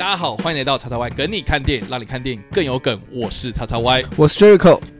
大家好，欢迎来到叉叉 Y 梗你看电影，让你看电影更有梗。我是叉叉 Y，我是 Jericho。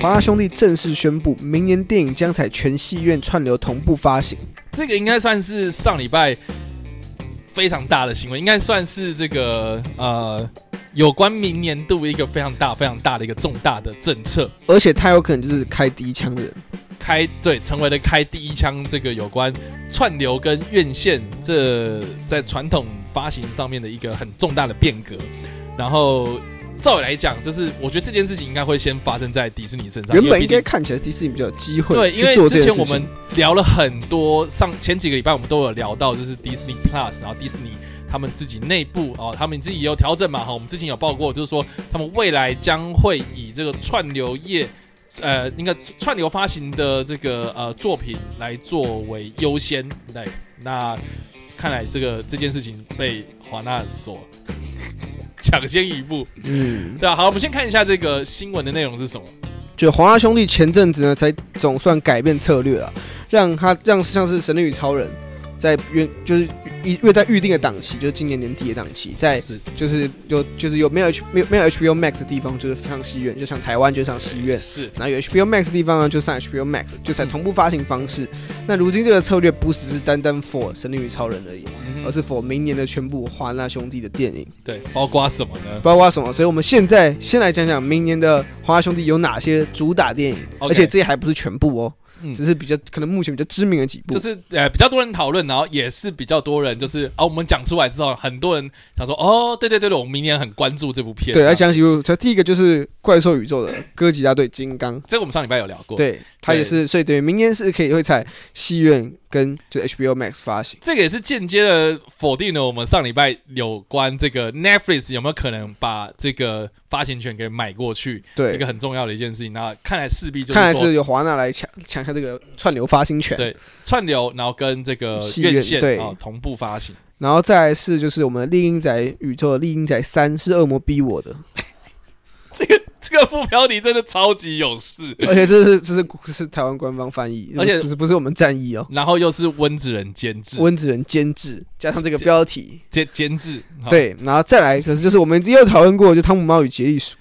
华兄弟正式宣布，明年电影将采全戏院串流同步发行。这个应该算是上礼拜非常大的新闻，应该算是这个呃有关明年度一个非常大、非常大的一个重大的政策。而且他有可能就是开第一枪的人，开对成为了开第一枪这个有关串流跟院线这在传统发行上面的一个很重大的变革，然后。照理来讲，就是我觉得这件事情应该会先发生在迪士尼身上。原本应该看起来迪士尼比较有机会。对，因为之前我们聊了很多，上前几个礼拜我们都有聊到，就是迪士尼 Plus，然后迪士尼他们自己内部哦，他们自己也有调整嘛哈。我们之前有报过，就是说他们未来将会以这个串流业，呃，应该串流发行的这个呃作品来作为优先。对，那看来这个这件事情被华纳所。抢先一步，嗯，对啊，好，我们先看一下这个新闻的内容是什么。就华纳兄弟前阵子呢，才总算改变策略啊，让他让像是《神力女超人》在原就是。一约在预定的档期，就是今年年底的档期，在就是有就是有没有 H 没有没有 HBO Max 的地方，就是上戏院，就像台湾就上戏院，是。然后有 HBO Max 的地方呢，就上 HBO Max，就采同步发行方式。那如今这个策略不只是单单 for 神力与超人而已，而是 for 明年的全部华纳兄弟的电影。对，包括什么呢？包括什么？所以我们现在先来讲讲明年的华纳兄弟有哪些主打电影，而且这些还不是全部哦。嗯，只是比较可能目前比较知名的几部，就是呃比较多人讨论，然后也是比较多人就是啊，我们讲出来之后，很多人想说哦，对对对对，我们明年很关注这部片。对，来讲几部，这第一个就是怪兽宇宙的哥吉拉对金刚，这个我们上礼拜有聊过。对，它也是，所以对，明年是可以会在戏院跟就 HBO Max 发行。这个也是间接的否定了我们上礼拜有关这个 Netflix 有没有可能把这个。发行权给买过去，对一个很重要的一件事情。那看来势必就是看来是由华纳来抢抢下这个串流发行权，对串流，然后跟这个院线对啊同步发行。然后再来是就是我们的《厉阴宅宇宙》的《猎鹰仔三》是恶魔逼我的。这个这个副标题真的超级有事，而且这是这是是台湾官方翻译，而且不是不是我们战役哦。然后又是温子仁监制，温子仁监制加上这个标题监监制，对，然后再来，可是就是我们也有讨论过，就《汤姆猫与杰利鼠》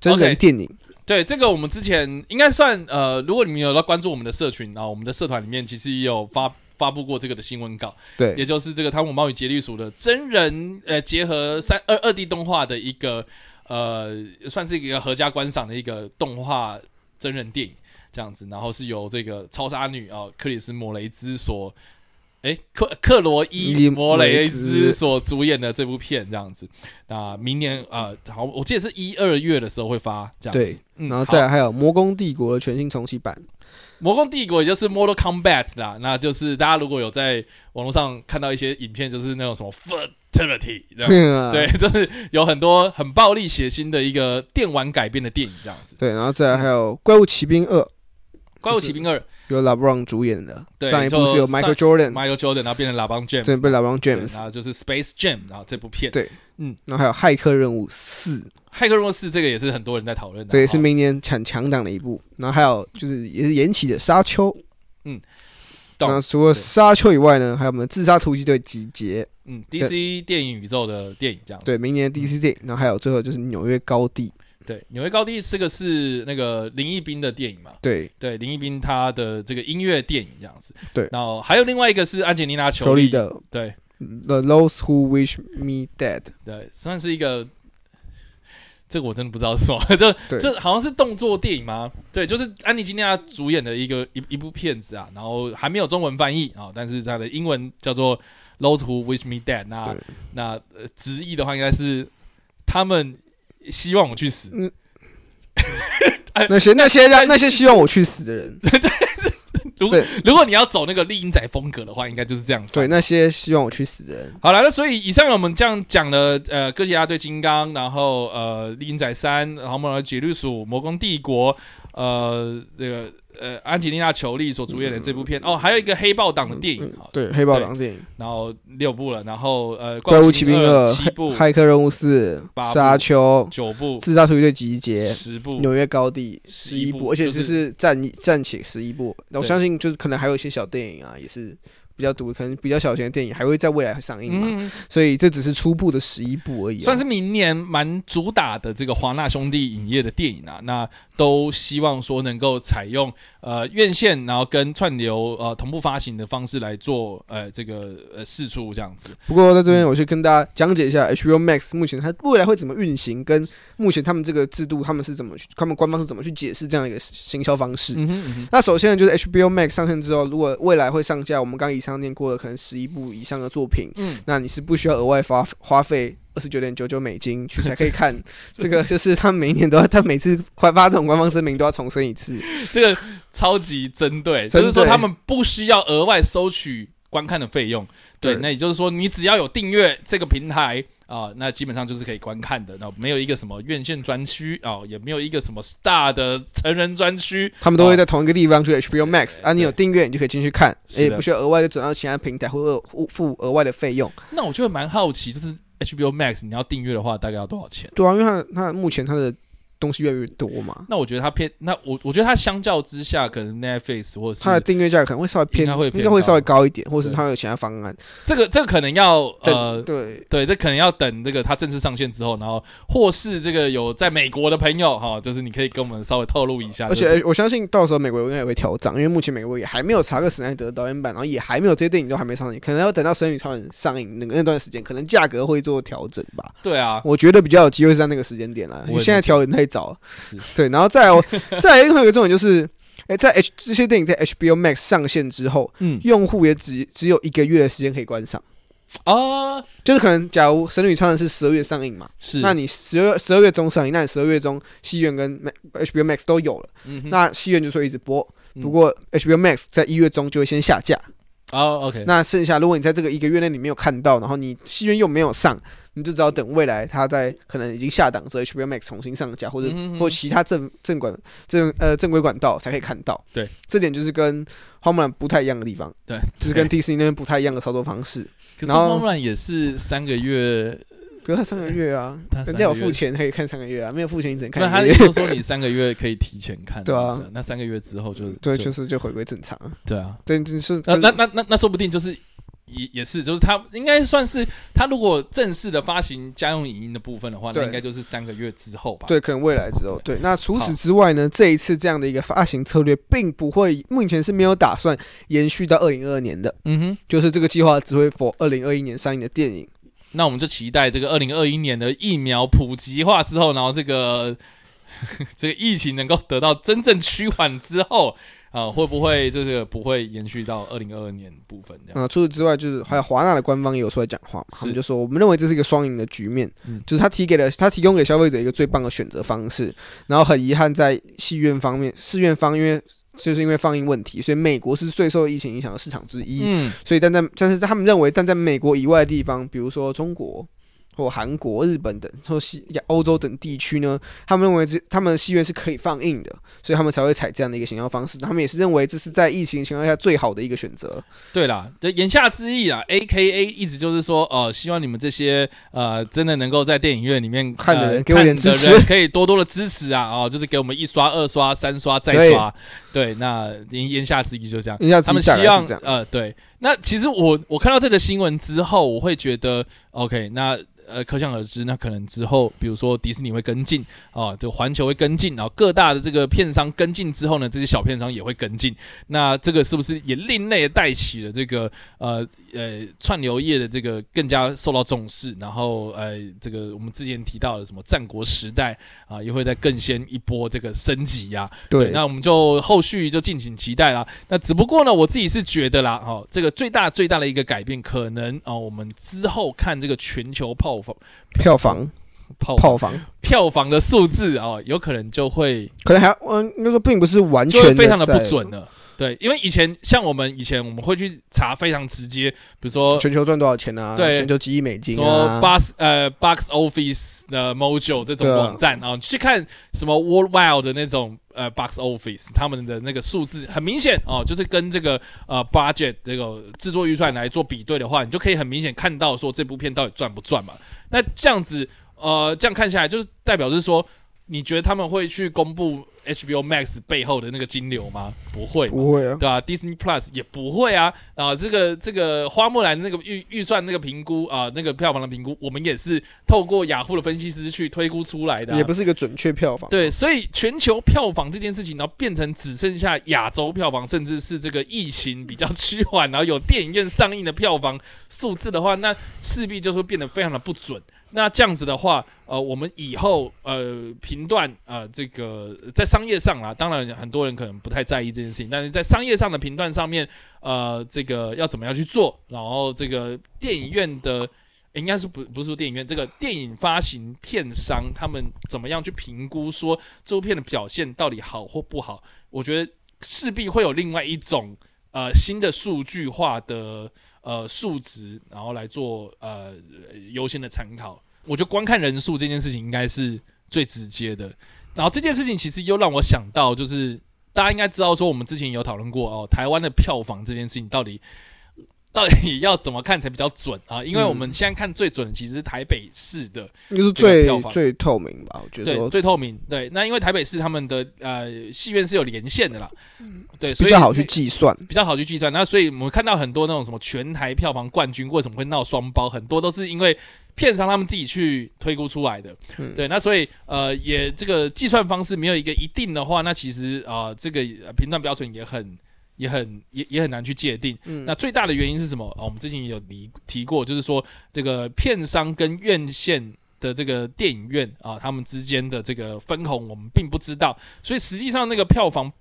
真人电影。对，这个我们之前应该算呃，如果你们有在关注我们的社群，然后我们的社团里面其实也有发发布过这个的新闻稿，对，也就是这个《汤姆猫与杰利鼠》的真人呃结合三二二 D 动画的一个。呃，算是一个合家观赏的一个动画真人电影这样子，然后是由这个超杀女啊、呃、克里斯摩雷兹所，诶克克罗伊摩雷兹所主演的这部片这样子。那明年啊、呃，好，我记得是一二月的时候会发这样子。对，嗯、然后再来还有《魔宫帝国》的全新重启版，《魔宫帝国》也就是 Mortal Kombat 啦，那就是大家如果有在网络上看到一些影片，就是那种什么 Foot。对，就是有很多很暴力血腥的一个电玩改编的电影这样子。对，然后再来还有《怪物奇兵二》，《怪物奇兵二》由 LeBron 主演的。对，上一部是由 Michael Jordan，Michael Jordan，然后变成 LeBron James，对，被 LeBron James，然后就是 Space Jam，然后这部片。对，嗯，然后还有《骇客任务四》，《骇客任务四》这个也是很多人在讨论的，对，是明年抢强档的一部。然后还有就是也是延期的《沙丘》，嗯。那除了沙丘以外呢，还有我们的自杀突击队集结，嗯，DC 电影宇宙的电影这样子。对，明年 DC 电影，然后还有最后就是纽约高地。对，纽约高地这个是那个林一斌的电影嘛？对对，林一斌他的这个音乐电影这样子。对，然后还有另外一个是安吉丽娜裘莉的，对，The Those Who Wish Me Dead，对，算是一个。这个我真的不知道是什么，这这好像是动作电影吗？对，就是安妮金尼亚主演的一个一一部片子啊，然后还没有中文翻译啊，但是它的英文叫做 those who wish me dead，那那呃直译的话应该是他们希望我去死。嗯，那些那些让那些希望我去死的人，对对。如果如果你要走那个丽英仔风格的话，应该就是这样。对，那些希望我去死的人。好了，那所以以上我们这样讲了，呃，哥吉拉对金刚，然后呃，丽英仔三，然后我们来杰利鼠魔宫帝国，呃，这个。呃，安吉丽娜·裘丽所主演的这部片、嗯、哦，还有一个黑豹党的电影，嗯嗯、对，黑豹党电影，然后六部了，然后呃，怪物骑兵二七部，骇客任务四八沙丘九部，自杀突击队集结十部，纽约高地十一部，部，而且这是暂暂且十一部，那我相信就是可能还有一些小电影啊，也是。比较独，可能比较小型的电影还会在未来上映嘛，嗯，所以这只是初步的十一部而已，啊，算是明年蛮主打的这个华纳兄弟影业的电影啊。那都希望说能够采用呃院线，然后跟串流呃同步发行的方式来做呃这个呃试出这样子。不过在这边我去跟大家讲解一下 HBO Max 目前它未来会怎么运行，跟目前他们这个制度他们是怎么去，他们官方是怎么去解释这样一个行销方式。嗯哼嗯哼，那首先呢，就是 HBO Max 上线之后，如果未来会上架，我们刚以。常年过了可能十一部以上的作品，嗯，那你是不需要额外花花费二十九点九九美金去才可以看。这个，就是他每一年都要，他每次快发这种官方声明都要重申一次，这个超级针对，就是说他们不需要额外收取观看的费用，对，那也就是说你只要有订阅这个平台。啊、呃，那基本上就是可以观看的，那没有一个什么院线专区啊，也没有一个什么 Star 的成人专区，他们都会在同一个地方，就 HBO Max 啊，你有订阅你就可以进去看，也不需要额外的转到其他平台或者付额外的费用。那我就蛮好奇，就是 HBO Max 你要订阅的话，大概要多少钱？对啊，因为它它目前它的。东西越来越多嘛，那我觉得它偏，那我我觉得它相较之下，可能 Netflix 或者是它的订阅价可能会稍微偏，应该会应该会稍微高一点，或者是它有其他方案。这个这个可能要呃，对对，这可能要等这个它正式上线之后，然后或是这个有在美国的朋友哈，就是你可以跟我们稍微透露一下。而且我相信到时候美国应该也会调涨，因为目前美国也还没有查克史奈德导演版，然后也还没有这些电影都还没上映，可能要等到《神与超人》上映那个那段时间，可能价格会做调整吧。对啊，我觉得比较有机会是在那个时间点了，因为现在调整太早。对，然后再有 再有另外一个重点就是，哎、欸，在 H 这些电影在 HBO Max 上线之后，嗯，用户也只只有一个月的时间可以观赏。啊，就是可能假如《神女超人》是十二月上映嘛，是，那你十二十二月中上映，那你十二月中戏院跟 HBO Max 都有了，嗯，那戏院就说一直播，不过 HBO Max 在一月中就会先下架。哦、oh，OK。那剩下，如果你在这个一个月内你没有看到，然后你戏院又没有上，你就只好等未来它在可能已经下档之后，HBO Max 重新上架，或者或其他正正管正呃正规管道才可以看到。对，这点就是跟花木兰不太一样的地方。对，就是跟迪士尼那边不太一样的操作方式。可是花木兰也是三个月。可是 他三个月啊，人家有付钱可以看三个月啊，没有付钱你只能看。那他就说你三个月可以提前看，对啊，那三个月之后就对，就是就回归正常。对啊，对，就是那那那那那说不定就是也也是，就是他应该算是他如果正式的发行家用影音的部分的话，那应该就是三个月之后吧。对，可能未来之后。对，那除此之外呢，这一次这样的一个发行策略，并不会目前是没有打算延续到二零二二年的。嗯哼，就是这个计划只会 for 二零二一年上映的电影。那我们就期待这个二零二一年的疫苗普及化之后，然后这个 这个疫情能够得到真正趋缓之后，啊、呃，会不会这个不会延续到二零二二年部分这样？啊，除此之外，就是还有华纳的官方也有出来讲话嘛，他们就说我们认为这是一个双赢的局面，嗯，就是他提给了他提供给消费者一个最棒的选择方式，然后很遗憾在戏院方面，戏院方因为。就是因为放映问题，所以美国是最受疫情影响的市场之一。嗯，所以但在但是他们认为，但在美国以外的地方，比如说中国。或韩国、日本等，或西亚、欧洲等地区呢，他们认为这他们的戏院是可以放映的，所以他们才会采这样的一个行销方式。他们也是认为这是在疫情情况下最好的一个选择。对啦，这言下之意啊，AKA 一直就是说，呃，希望你们这些呃真的能够在电影院里面看的人，给我点支持，可以多多的支持啊，哦，就是给我们一刷、二刷、三刷、再刷。对，对，那言言下之意就这样，他们希望呃，对。那其实我我看到这个新闻之后，我会觉得 OK，那。呃，可想而知，那可能之后，比如说迪士尼会跟进啊，就环球会跟进，然后各大的这个片商跟进之后呢，这些小片商也会跟进。那这个是不是也另类带起了这个呃呃串流业的这个更加受到重视？然后呃，这个我们之前提到的什么战国时代啊，也会再更先一波这个升级呀、啊。对，那我们就后续就敬请期待啦。那只不过呢，我自己是觉得啦，哦，这个最大最大的一个改变，可能啊、哦，我们之后看这个全球票房票房票票房票房的数字啊、哦，有可能就会可能还嗯，应该说并不是完全非常的不准的。对，因为以前像我们以前我们会去查非常直接，比如说全球赚多少钱啊？对，全球几亿美金啊？说 box 呃 box office 的 Module 这种网站啊，去看什么 Worldwide 的那种呃 box office，他们的那个数字很明显哦，就是跟这个呃 budget 这个制作预算来做比对的话，你就可以很明显看到说这部片到底赚不赚嘛？那这样子呃这样看下来，就是代表是说，你觉得他们会去公布？HBO Max 背后的那个金流吗？不会，不会啊，对吧？Disney Plus 也不会啊。啊，这个这个花木兰那个预预算那个评估啊，那个票房的评估，我们也是透过雅虎的分析师去推估出来的，啊，也不是一个准确票房。对，所以全球票房这件事情，然后变成只剩下亚洲票房，甚至是这个疫情比较趋缓，然后有电影院上映的票房数字的话，那势必就会变得非常的不准。那这样子的话，呃，我们以后呃评断呃这个在商业上啊，当然很多人可能不太在意这件事情，但是在商业上的评断上面，呃，这个要怎么样去做？然后这个电影院的应该是不不是说电影院，这个电影发行片商他们怎么样去评估说这部片的表现到底好或不好？我觉得势必会有另外一种呃新的数据化的。呃，数值，然后来做呃优先的参考。我觉得观看人数这件事情应该是最直接的。然后这件事情其实又让我想到，就是大家应该知道说，我们之前有讨论过哦，台湾的票房这件事情到底。到底要怎么看才比较准啊？因为我们现在看最准的其实是台北市的，就是最最透明吧？我觉得对，最透明。对，那因为台北市他们的呃戏院是有连线的啦，对，比较好去计算，比较好去计算。那所以我们看到很多那种什么全台票房冠军为什么会闹双包，很多都是因为片商他们自己去推估出来的。对，那所以呃也这个计算方式没有一个一定的话，那其实啊、呃、这个评断标准也很。也很也也很难去界定。嗯，那最大的原因是什么？哦，我们之前也有提提过，就是说这个片商跟院线的这个电影院啊，他们之间的这个分红，我们并不知道。所以实际上那个票房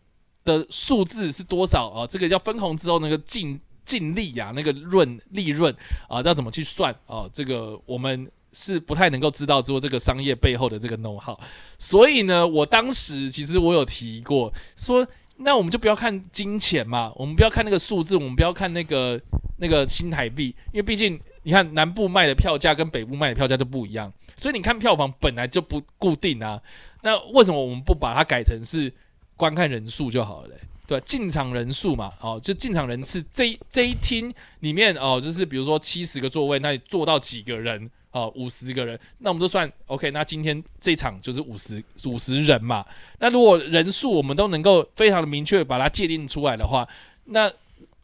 的数字是多少啊？这个叫分红之后那个净净利啊，那个润利润啊，要怎么去算啊？这个我们是不太能够知道做这个商业背后的这个 know how。所以呢，我当时其实我有提过说。那我们就不要看金钱嘛，我们不要看那个数字，我们不要看那个那个新台币，因为毕竟你看南部卖的票价跟北部卖的票价就不一样，所以你看票房本来就不固定啊。那为什么我们不把它改成是观看人数就好了嘞？对，进场人数嘛，哦，就进场人次这这一厅里面哦，就是比如说七十个座位，那你坐到几个人？哦，五十个人，那我们就算 OK。那今天这场就是五十五十人嘛。那如果人数我们都能够非常的明确把它界定出来的话，那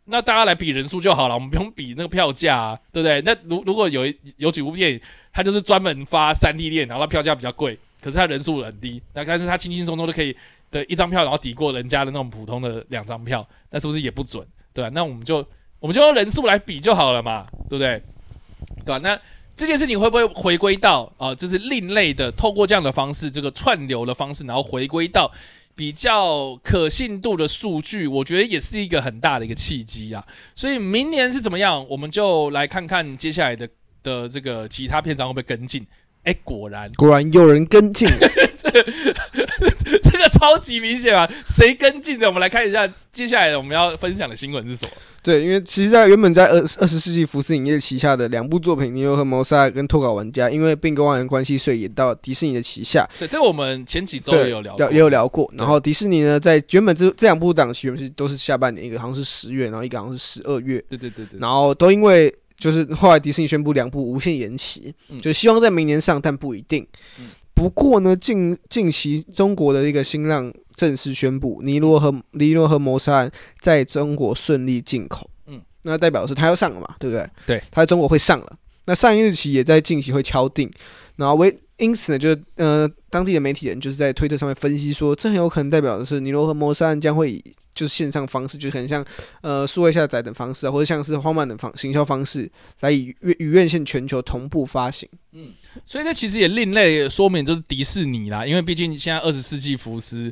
那大家来比人数就好了，我们不用比那个票价啊，对不对？那如如果有有几部电影，它就是专门发三 D 恋，然后它票价比较贵，可是它人数很低，那但是它轻轻松松都可以的一张票，然后抵过人家的那种普通的两张票，那是不是也不准？对吧？那我们就我们就用人数来比就好了嘛，对不对？对吧？那。这件事情会不会回归到啊、就是另类的，透过这样的方式，这个串流的方式，然后回归到比较可信度的数据，我觉得也是一个很大的一个契机啊。所以明年是怎么样，我们就来看看接下来的的这个其他片商会不会跟进。哎，果然果然有人跟进，这个 这个超级明显啊！谁跟进的？我们来看一下接下来我们要分享的新闻是什么。对，因为其实，在原本在二二十世纪福斯影业旗下的两部作品《尼罗河谋杀》跟《脱稿玩家》，因为并购案关系，所以也到迪士尼的旗下。对，这个我们前几周也有聊过，也有聊过。然后迪士尼呢，在原本这这两部档期原本是都是下半年，一个好像是十月，然后一个好像是十二月。对对对对。然后都因为。就是后来迪士尼宣布两部无限延期，嗯、就希望在明年上，但不一定。嗯、不过呢，近近期中国的一个新浪正式宣布，《尼罗河尼罗河谋杀案》在中国顺利进口。嗯，那代表是它要上了嘛，对不对？对，它在中国会上了。那上映日期也在近期会敲定。然后为因此呢，就呃当地的媒体人就是在推特上面分析说，这很有可能代表的是《尼罗河谋杀案》将会以就是线上方式，就很像呃数位下载等方式啊，或者像是荒漫的方行销方式，来以与与院线全球同步发行。嗯，所以这其实也另类说明就是迪士尼啦，因为毕竟现在二十世纪福斯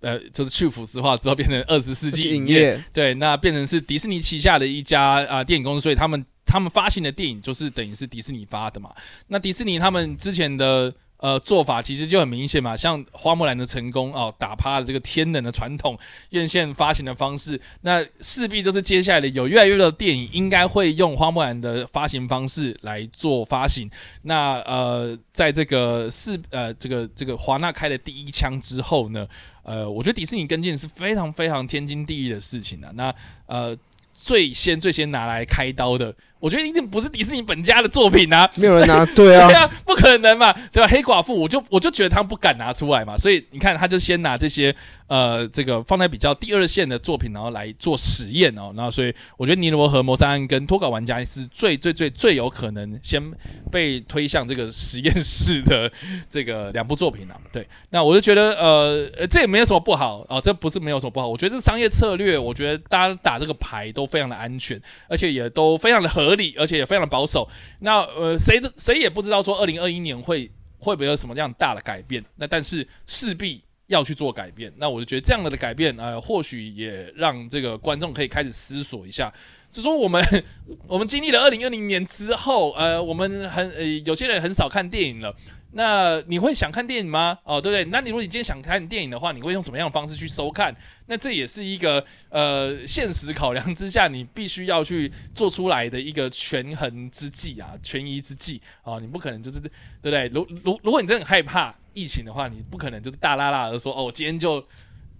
呃，就是去腐蚀化之后变成二十世纪影业，对，那变成是迪士尼旗下的一家啊、呃、电影公司，所以他们他们发行的电影就是等于是迪士尼发的嘛。那迪士尼他们之前的。呃，做法其实就很明显嘛，像花木兰的成功哦，打趴了这个天冷的传统院线发行的方式，那势必就是接下来的有越来越多的电影应该会用花木兰的发行方式来做发行。那呃，在这个是呃这个这个华纳开的第一枪之后呢，呃，我觉得迪士尼跟进是非常非常天经地义的事情的。那呃，最先最先拿来开刀的。我觉得一定不是迪士尼本家的作品啊，没有人拿，对啊，对啊，不可能嘛，对吧？黑寡妇，我就我就觉得他们不敢拿出来嘛，所以你看，他就先拿这些呃，这个放在比较第二线的作品，然后来做实验哦，然后所以我觉得《尼罗河谋杀案》跟《脱稿玩家》是最最最最有可能先被推向这个实验室的这个两部作品啊。对，那我就觉得呃，这也没有什么不好哦，这不是没有什么不好，我觉得这商业策略，我觉得大家打这个牌都非常的安全，而且也都非常的合。合理，而且也非常的保守。那呃，谁的谁也不知道说二零二一年会会不会有什么这样大的改变。那但是势必要去做改变。那我就觉得这样的改变，呃，或许也让这个观众可以开始思索一下，就说我们 我们经历了二零二零年之后，呃，我们很呃有些人很少看电影了。那你会想看电影吗？哦，对不对？那你如果你今天想看电影的话，你会用什么样的方式去收看？那这也是一个呃现实考量之下，你必须要去做出来的一个权衡之计啊，权宜之计啊，你不可能就是对不对？如如如果你真的很害怕疫情的话，你不可能就是大剌剌的说哦，今天就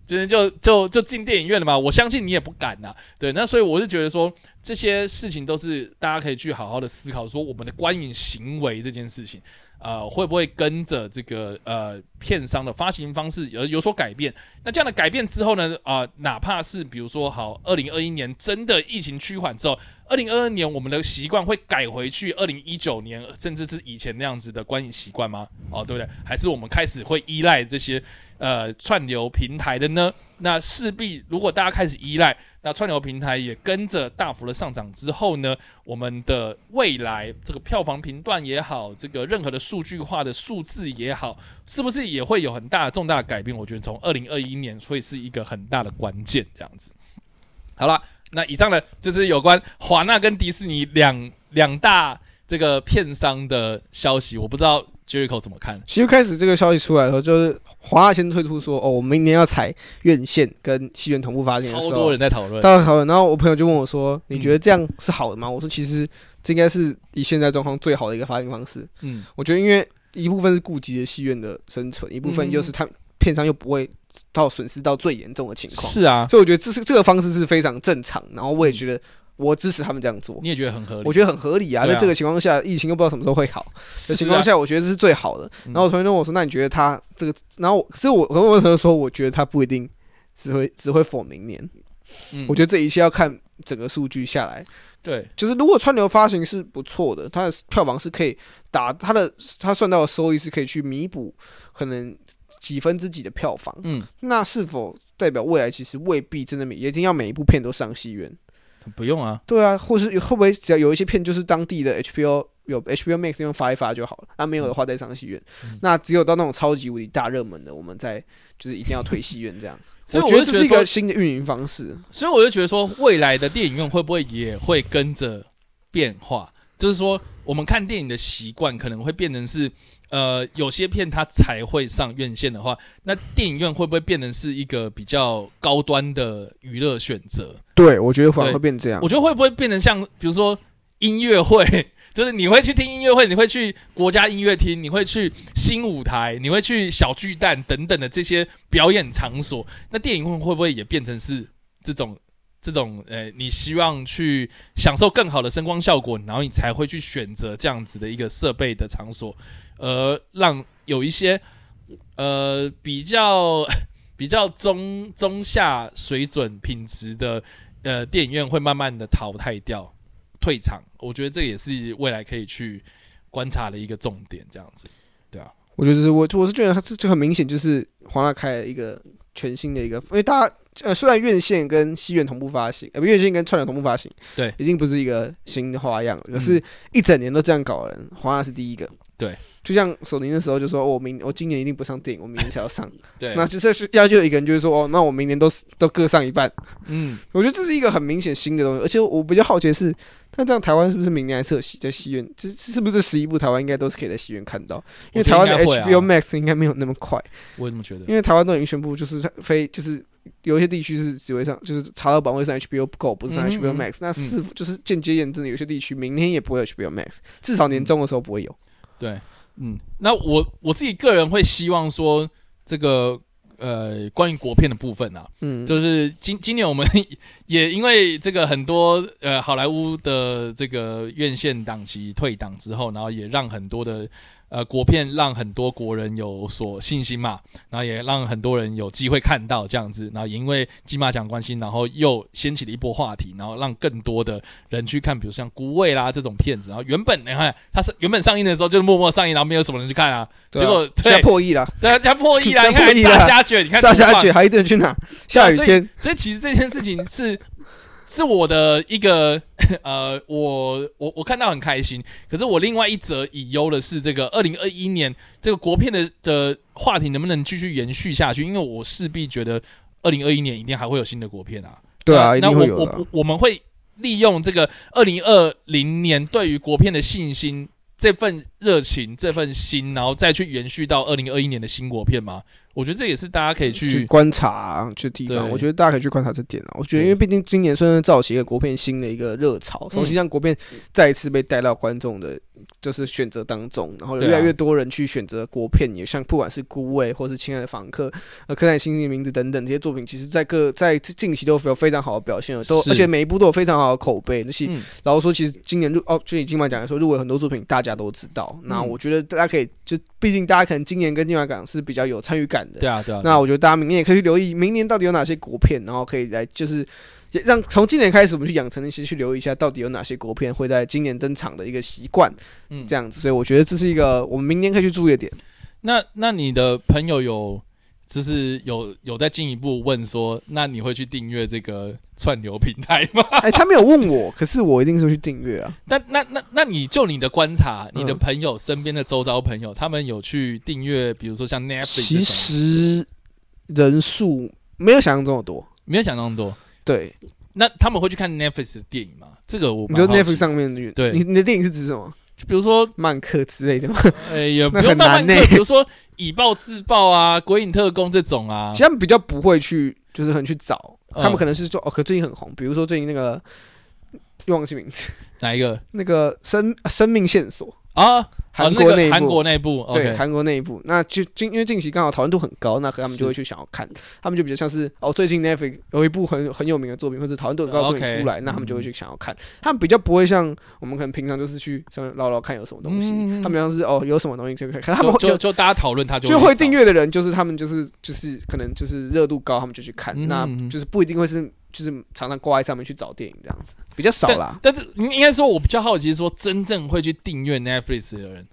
今天就就就进电影院了嘛？我相信你也不敢呐。对，那所以我是觉得说这些事情都是大家可以去好好的思考，说我们的观影行为这件事情。呃，会不会跟着这个呃片商的发行方式有有所改变？那这样的改变之后呢？啊、哪怕是比如说，好，二零二一年真的疫情趋缓之后，二零二二年我们的习惯会改回去二零一九年甚至是以前那样子的观影习惯吗？哦，对不对？还是我们开始会依赖这些呃串流平台的呢？那势必如果大家开始依赖。那串流平台也跟着大幅的上涨之后呢，我们的未来这个票房频段也好，这个任何的数据化的数字也好，是不是也会有很大的重大的改变？我觉得从二零二一年会是一个很大的关键，这样子。好了，那以上呢，就是有关华纳跟迪士尼两两大这个片商的消息，我不知道。Jericho 怎么看？其实开始这个消息出来的时候，就是华纳先推出说：“哦，我明年要采院线跟戏院同步发行。”超多人在讨论，大家讨论。然后我朋友就问我说：“你觉得这样是好的吗？”嗯、我说：“其实这应该是以现在状况最好的一个发行方式。”嗯，我觉得因为一部分是顾及了戏院的生存，一部分就是他片商又不会到损失到最严重的情况。是啊，所以我觉得这是这个方式是非常正常。然后我也觉得。嗯我支持他们这样做，你也觉得很合理？我觉得很合理啊。在这个情况下，疫情又不知道什么时候会好的情况下，我觉得这是最好的。然后我同学跟我说：“那你觉得他这个？”然后可是我跟我同学说：“我觉得他不一定只会只会否明年。”我觉得这一切要看整个数据下来。对，就是如果川流发行是不错的，它的票房是可以打它的，它算到的收益是可以去弥补可能几分之几的票房。嗯，那是否代表未来其实未必真的每一定要每一部片都上戏院？不用啊，对啊，或是会不会只要有一些片就是当地的 HBO 有 HBO Max 用发一发就好了，那、啊、没有的话再上戏院。嗯、那只有到那种超级无敌大热门的，我们再就是一定要推戏院这样。所以我觉得这是一个新的运营方式。所以我就觉得说，未来的电影院会不会也会跟着变化？就是说，我们看电影的习惯可能会变成是。呃，有些片它才会上院线的话，那电影院会不会变成是一个比较高端的娱乐选择？对，我觉得反而会变这样。我觉得会不会变成像，比如说音乐会，就是你会去听音乐会，你会去国家音乐厅，你会去新舞台，你会去小巨蛋等等的这些表演场所。那电影院会不会也变成是这种这种？呃，你希望去享受更好的声光效果，然后你才会去选择这样子的一个设备的场所。而让有一些呃比较 比较中中下水准品质的呃电影院会慢慢的淘汰掉退场，我觉得这也是未来可以去观察的一个重点，这样子，对啊，我觉得是我我是觉得它这就很明显就是华纳开了一个全新的一个，因为大家呃虽然院线跟戏院同步发行，呃不院线跟串流同步发行，对，已经不是一个新的花样了，可是一整年都这样搞的人，华纳是第一个。对，就像索尼那时候就说，我明我今年一定不上电影，我明年才要上。对，那就是要求一个人就是说，哦，那我明年都都各上一半。嗯，我觉得这是一个很明显新的东西，而且我比较好奇的是，那这样台湾是不是明年还撤戏在戏院？这是不是这十一部台湾应该都是可以在戏院看到？因为台湾的 HBO Max 应该没有那么快。我也这么觉得，因为台湾都已经宣布，就是非就是。有一些地区是只会上，就是查到榜位上 HBO 不够，不是上 HBO Max，嗯。那是否就是间接验证的？有些地区明天也不会有 HBO Max，至少年终的时候不会有。对，嗯，那我我自己个人会希望说，这个呃，关于国片的部分啊，嗯，就是今今年我们 也因为这个很多呃好莱坞的这个院线档期退档之后，然后也让很多的。呃，国片让很多国人有所信心嘛，然后也让很多人有机会看到这样子，然后也因为金马奖关系，然后又掀起了一波话题，然后让更多的人去看，比如像《孤味》啦这种片子，然后原本你看它是原本上映的时候就是默默上映，然后没有什么人去看啊，啊，结果现在破亿了，对啊，加破亿了，你看炸虾卷，你看炸虾卷还一顿去哪？下雨天，所，所以其实这件事情是。是我的一个 呃，我我我看到很开心。可是我另外一则以忧的是，这个二零二一年这个国片的的话题能不能继续延续下去？因为我势必觉得二零二一年一定还会有新的国片啊。对啊，那我我我们会利用这个二零二零年对于国片的信心。这份热情，这份心，然后再去延续到二零二一年的新国片吗？我觉得这也是大家可以去，去观察、啊、去地方。我觉得大家可以去观察这点啊。我觉得，因为毕竟今年算是造起一个国片新的一个热潮，重新让国片再一次被带到观众的。就是选择当中，然后越来越多人去选择国片，也像不管是《孤味》或是《亲爱的房客》呃，《刻在心底的名字》等等这些作品，其实在各在近期都有非常好的表现了，都而且每一部都有非常好的口碑。那些然后说，其实今年入哦，就以金马奖来说，入围很多作品，大家都知道。那我觉得大家可以就，毕竟大家可能今年跟金马奖是比较有参与感的，对啊，对啊。那我觉得大家明年也可以去留意，明年到底有哪些国片，然后可以来就是。让从今年开始，我们去养成一些去留意一下，到底有哪些国片会在今年登场的一个习惯，嗯，这样子，所以我觉得这是一个我们明年可以去注意的点。那那你的朋友有就是有有在进一步问说，那你会去订阅这个串流平台吗？哎、欸，他没有问我，可是我一定是会去订阅啊。那那那那你就你的观察，你的朋友身边的周遭朋友，他们有去订阅，比如说像 Netflix，其实人数没有想象中的多，没有想象中多。对，那他们会去看 Netflix 的电影吗？这个我你觉得 Netflix 上面的，对，你你的电影是指什么？就比如说曼克之类的吗？哎、欸，也 不用漫客，比如说以暴制暴啊，鬼影特工这种啊，其实他们比较不会去，就是很去找，他们可能是说哦，可最近很红，比如说最近那个又忘记名字，哪一个？那个生生命线索啊。韩国内韩国内部，对韩国内部，那就近因为近期刚好讨论度很高，那可他们就会去想要看，他们就比较像是哦，最近 Netflix 有一部很很有名的作品，或者讨论度很高的作品出来，那他们就会去想要看。他们比较不会像我们可能平常就是去上面捞捞看有什么东西，他们像是哦有什么东西就可以看。他们就就大家讨论，他就就会订阅的人，就是他们就是就是可能就是热度高，他们就去看，那就是不一定会是。就是常常挂在上面去找电影这样子，比较少啦。但，但是应该说，我比较好奇是说，真正会去订阅 Netflix 的人，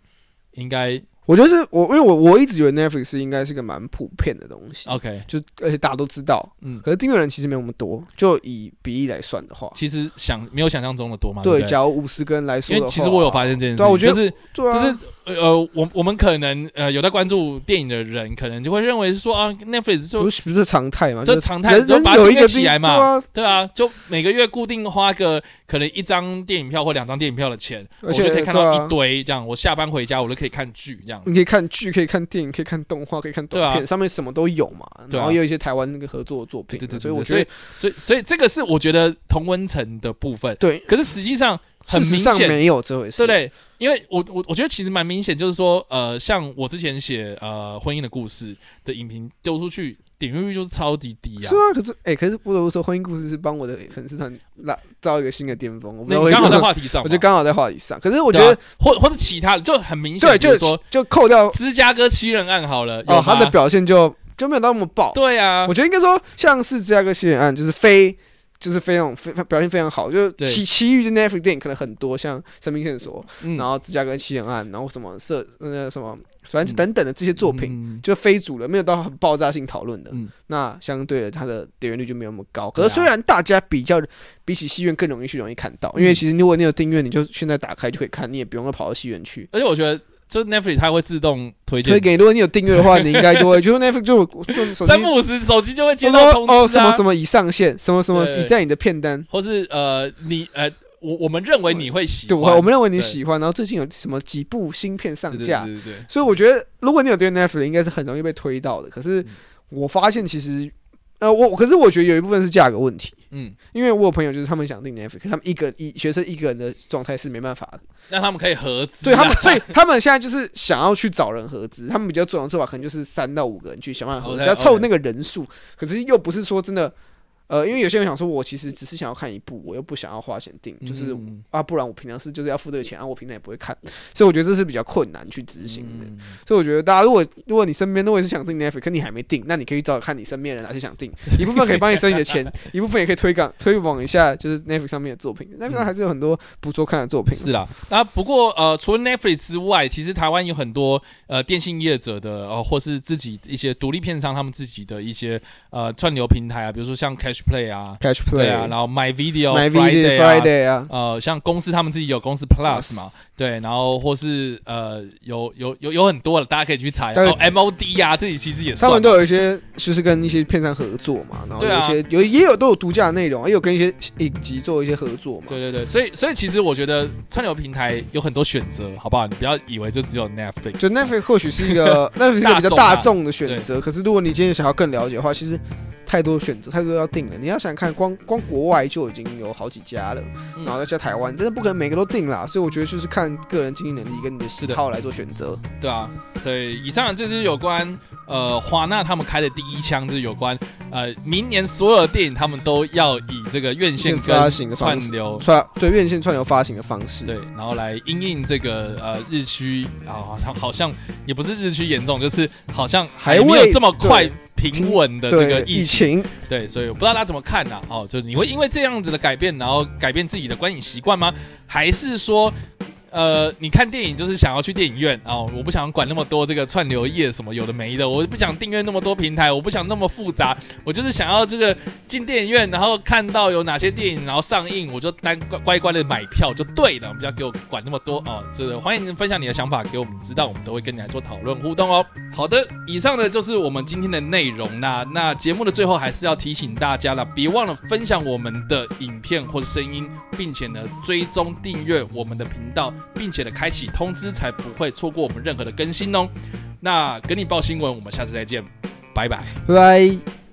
应该。我觉得是我，因为我我一直以为 Netflix 应该是个蛮普遍的东西。OK，就而且大家都知道，嗯，可是订阅人其实没有那么多。就以比例来算的话，其实想没有想象中的多嘛。对，假如五十个人来说因为其实我有发现这件事我觉得就是就是呃，我我们可能呃有在关注电影的人，可能就会认为是说啊，Netflix 就不是不是常态嘛，就常态，人人有一个起来嘛，对啊，就每个月固定花个可能一张电影票或两张电影票的钱，我就可以看到一堆这样。我下班回家，我就可以看剧这样。你可以看剧。可以看电影，可以看动画，可以看短片，啊，上面什么都有嘛。然后也有一些台湾那个合作的作品，对对对，所以我觉得，所以所以这个是我觉得同温层的部分。对，可是实际上很明显没有这回事，对不对？因为我我我觉得其实蛮明显，就是说，呃，像我之前写呃婚姻的故事的影评丢出去。点阅率就是超级低啊！是啊，可是哎、欸，可是不得不说，婚姻故事是帮我的粉丝团拉造一个新的巅峰。我们刚好在话题上，我觉得刚好在话题上。可是我觉得，啊、或或者其他的就很明显，对，就是说就扣掉芝加哥七人案好了，哦，他的表现就就没有那么爆。对啊，我觉得应该说，像是芝加哥七人案，就是非就是非常非表现非常好。就是其其余的 Netflix 电影可能很多，像《生命线索》，然后芝加哥七人案，然后什么色那个什么。反正等等的这些作品，嗯、就非主流，没有到很爆炸性讨论的、嗯。那相对的，它的点阅率就没有那么高。可是虽然大家比较比起戏院更容易去容易看到，因为其实如果你有订阅，你就现在打开就可以看，你也不用跑到戏院去。而且我觉得就 Netflix 它会自动推荐推给。如果你有订阅的话，你应该就会，就 Netflix 就就手机三不五时手机就会接到通知、啊、哦，什么什么已上线，什么什么已在你的片单，或是呃你呃我我们认为你会喜欢，对，我们认为你喜欢，然后最近有什么几部新片上架，对对，对对对。所以我觉得，如果你有订阅 Netflix，应该是很容易被推到的。可是我发现其实。呃，我可是我觉得有一部分是价格问题，嗯，因为我有朋友就是他们想订 Netflix，他们一个人一学生一个人的状态是没办法的，让他们可以合资，对他们，所以他们现在就是想要去找人合资，他们比较重要的做法可能就是三到五个人去想办法合资，要凑那个人数，可是又不是说真的。呃，因为有些人想说，我其实只是想要看一部，我又不想要花钱订，就是啊，不然我平常是就是要付这个钱啊，我平常也不会看，所以我觉得这是比较困难去执行的。所以我觉得大家如果如果你身边如果是想订 Netflix，可你还没订，那你可以找找看你身边人哪些想订，一部分可以帮你省你的钱，一部分也可以推广推广一下，就是 Netflix 上面的作品。Netflix 还是有很多不错看的作品。是啦，那不过呃，除了 Netflix 之外，其实台湾有很多呃电信业者的呃，或是自己一些独立片商他们自己的一些呃串流平台啊，比如说像 Catch Play 啊。对啊，然后 My Video、My Video Friday 啊，呃，像公司他们自己有公司 Plus 嘛，对，然后或是呃，有有有有很多的，大家可以去查。然后 MOD 啊，这里其实也是，他们都有一些，就是跟一些片商合作嘛，然后有一些有也有都有独家的内容，也有跟一些影集做一些合作嘛。对对对，所以所以其实我觉得串流平台有很多选择，好不好？你不要以为就只有 Netflix，就 Netflix 或许是一个 Netflix 是一个比较大众的选择，可是如果你今天想要更了解的话，其实。太多选择，太多要订了。你要想看，光 光国外就已经有好几家了，嗯、然后再加台湾，真的不可能每个都订啦。所以我觉得就是看个人经济能力跟你的喜好来做选择。对啊，所以以上这是有关呃华纳他们开的第一枪，就是有关呃明年所有的电影他们都要以这个院线发行的串流 串对院线串流发行的方式，对，然后来因应这个呃日趋啊，好像好像也不是日趋严重，就是好像还没有这么快。平稳的这个疫情，对，所以我不知道大家怎么看呢？哦，就是你会因为这样子的改变，然后改变自己的观影习惯吗？还是说？呃，你看电影就是想要去电影院哦，我不想管那么多这个串流业什么有的没的，我不想订阅那么多平台，我不想那么复杂，我就是想要这个进电影院，然后看到有哪些电影然后上映，我就单乖乖的买票就对了，我们不要给我管那么多哦。这个欢迎分享你的想法给我们知道，我们都会跟你来做讨论互动哦。好的，以上呢就是我们今天的内容啦。那节目的最后还是要提醒大家了，别忘了分享我们的影片或者声音，并且呢追踪订阅我们的频道。并且呢，开启通知，才不会错过我们任何的更新哦。那跟你报新闻，我们下次再见，拜拜，拜拜。